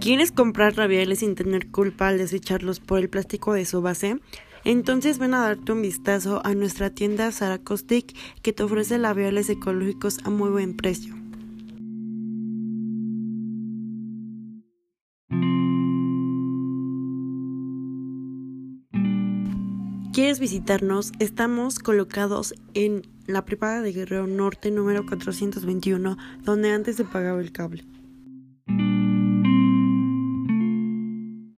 ¿Quieres comprar labiales sin tener culpa al desecharlos por el plástico de su base? Entonces ven a darte un vistazo a nuestra tienda Sara Costic que te ofrece labiales ecológicos a muy buen precio. ¿Quieres visitarnos? Estamos colocados en la preparada de Guerrero Norte número 421, donde antes se pagaba el cable.